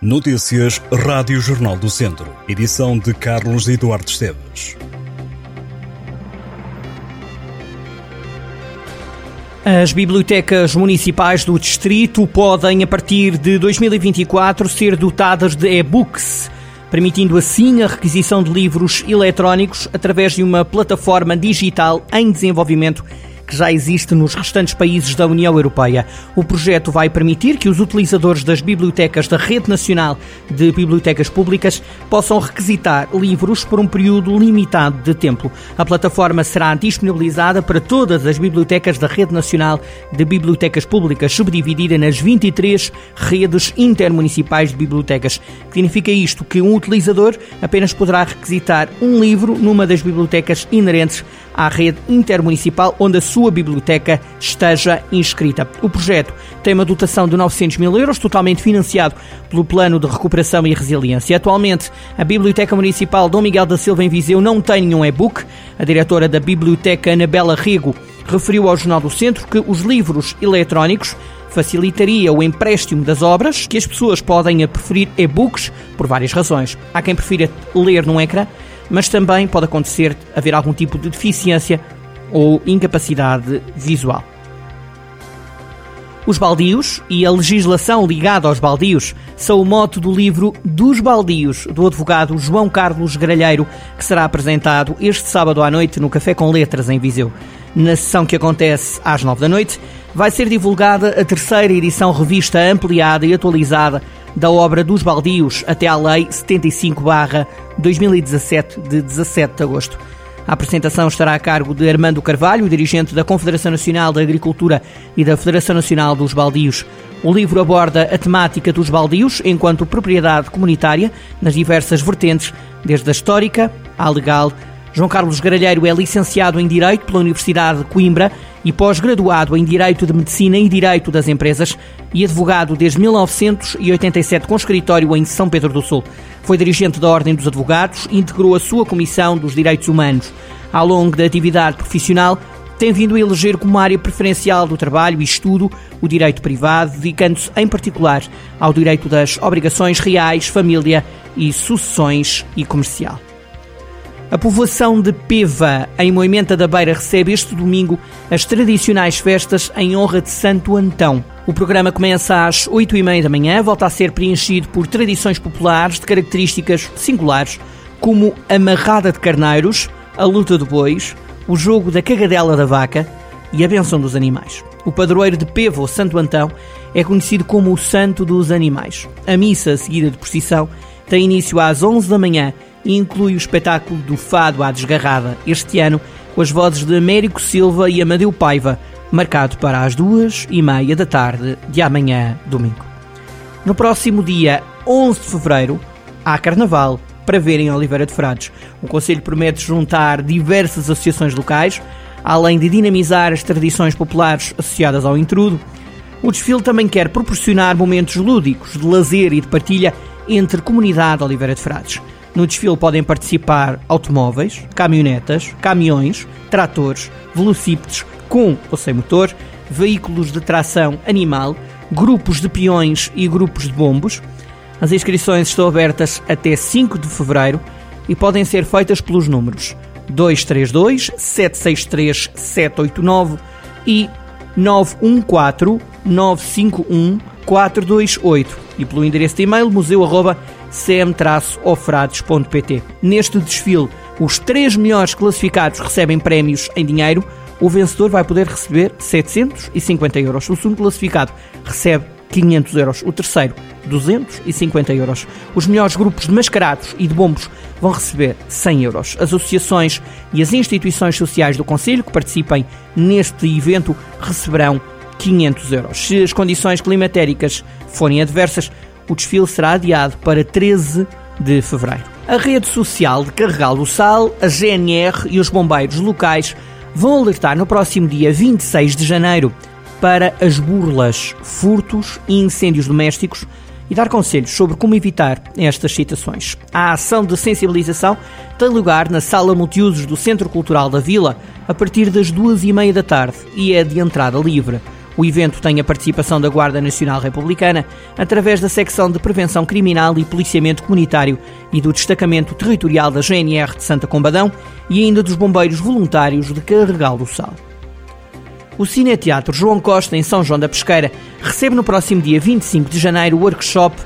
Notícias Rádio Jornal do Centro. Edição de Carlos Eduardo Esteves. As bibliotecas municipais do distrito podem, a partir de 2024, ser dotadas de e-books, permitindo assim a requisição de livros eletrónicos através de uma plataforma digital em desenvolvimento que já existe nos restantes países da União Europeia. O projeto vai permitir que os utilizadores das bibliotecas da Rede Nacional de Bibliotecas Públicas possam requisitar livros por um período limitado de tempo. A plataforma será disponibilizada para todas as bibliotecas da Rede Nacional de Bibliotecas Públicas, subdividida nas 23 redes intermunicipais de bibliotecas. Significa isto que um utilizador apenas poderá requisitar um livro numa das bibliotecas inerentes à rede intermunicipal onde a sua biblioteca esteja inscrita. O projeto tem uma dotação de 900 mil euros, totalmente financiado pelo Plano de Recuperação e Resiliência. Atualmente, a Biblioteca Municipal Dom Miguel da Silva em Viseu não tem nenhum e-book. A diretora da Biblioteca, Anabela Rego, referiu ao Jornal do Centro que os livros eletrónicos facilitaria o empréstimo das obras, que as pessoas podem preferir e-books por várias razões. Há quem prefira ler num ecrã mas também pode acontecer haver algum tipo de deficiência ou incapacidade visual. Os baldios e a legislação ligada aos baldios são o mote do livro Dos Baldios, do advogado João Carlos Gralheiro, que será apresentado este sábado à noite no Café com Letras, em Viseu. Na sessão que acontece às nove da noite, vai ser divulgada a terceira edição revista ampliada e atualizada da obra dos baldios até à Lei 75-2017, de 17 de agosto. A apresentação estará a cargo de Armando Carvalho, dirigente da Confederação Nacional da Agricultura e da Federação Nacional dos Baldios. O livro aborda a temática dos baldios enquanto propriedade comunitária nas diversas vertentes, desde a histórica à legal. João Carlos Garalheiro é licenciado em Direito pela Universidade de Coimbra e pós-graduado em Direito de Medicina e Direito das Empresas e advogado desde 1987 com escritório em São Pedro do Sul. Foi dirigente da Ordem dos Advogados e integrou a sua Comissão dos Direitos Humanos. Ao longo da atividade profissional, tem vindo a eleger como área preferencial do trabalho e estudo o direito privado, dedicando-se em particular ao direito das obrigações reais, família e sucessões e comercial. A povoação de Peva, em Moimenta da Beira, recebe este domingo as tradicionais festas em honra de Santo Antão. O programa começa às 8 e meia da manhã, volta a ser preenchido por tradições populares de características singulares, como a marrada de carneiros, a luta de bois, o jogo da cagadela da vaca e a benção dos animais. O padroeiro de Peva, ou Santo Antão, é conhecido como o Santo dos Animais. A missa, seguida de procissão, tem início às 11 da manhã e inclui o espetáculo do Fado à Desgarrada, este ano com as vozes de Américo Silva e Amadeu Paiva, marcado para as duas e meia da tarde de amanhã, domingo. No próximo dia 11 de fevereiro, há Carnaval para ver em Oliveira de Frades. O Conselho promete juntar diversas associações locais, além de dinamizar as tradições populares associadas ao intrudo. O desfile também quer proporcionar momentos lúdicos, de lazer e de partilha entre comunidade Oliveira de Frades. No desfile podem participar automóveis, caminhonetas, caminhões, tratores, velocípedes com ou sem motor, veículos de tração animal, grupos de peões e grupos de bombos. As inscrições estão abertas até 5 de fevereiro e podem ser feitas pelos números 232 763 789 e 914 951 428 e pelo endereço de e-mail museu@ cm-ofrades.pt. Neste desfile, os três melhores classificados recebem prémios em dinheiro. O vencedor vai poder receber 750 euros. O segundo classificado recebe 500 euros. O terceiro, 250 euros. Os melhores grupos de mascarados e de bombos vão receber 100 euros. As associações e as instituições sociais do Conselho que participem neste evento receberão 500 euros. Se as condições climatéricas forem adversas, o desfile será adiado para 13 de fevereiro. A rede social de Carregal do Sal, a GNR e os bombeiros locais vão alertar no próximo dia 26 de janeiro para as burlas, furtos e incêndios domésticos e dar conselhos sobre como evitar estas situações. A ação de sensibilização tem lugar na sala multiusos do Centro Cultural da Vila a partir das duas e meia da tarde e é de entrada livre. O evento tem a participação da Guarda Nacional Republicana através da secção de Prevenção Criminal e Policiamento Comunitário e do Destacamento Territorial da GNR de Santa Combadão e ainda dos Bombeiros Voluntários de Carregal do Sal. O Cineteatro João Costa, em São João da Pesqueira, recebe no próximo dia 25 de janeiro o workshop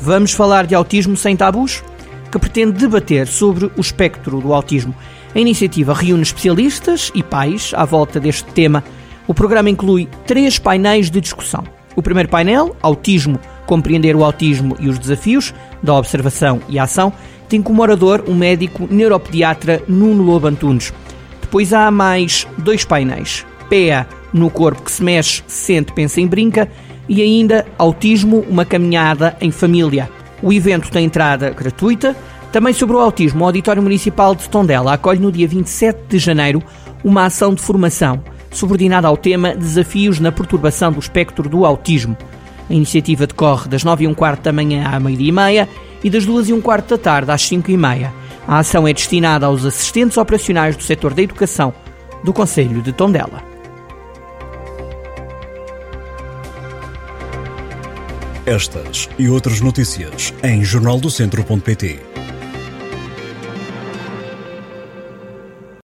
Vamos Falar de Autismo Sem Tabus? que pretende debater sobre o espectro do autismo. A iniciativa reúne especialistas e pais à volta deste tema o programa inclui três painéis de discussão. O primeiro painel, Autismo, Compreender o Autismo e os Desafios, da Observação e Ação, tem como orador o médico neuropediatra Nuno Lobo Antunes. Depois há mais dois painéis. PEA, no corpo que se mexe, sente, pensa e brinca, e ainda Autismo, uma caminhada em família. O evento tem entrada gratuita. Também sobre o autismo, o Auditório Municipal de Tondela acolhe no dia 27 de janeiro uma ação de formação subordinada ao tema Desafios na Perturbação do Espectro do Autismo. A iniciativa decorre das 9 e um quarto da manhã à meia-dia e meia e das 2 e um quarto da tarde às 5 e meia. A ação é destinada aos assistentes operacionais do setor da educação do Conselho de Tondela. Estas e outras notícias em jornaldocentro.pt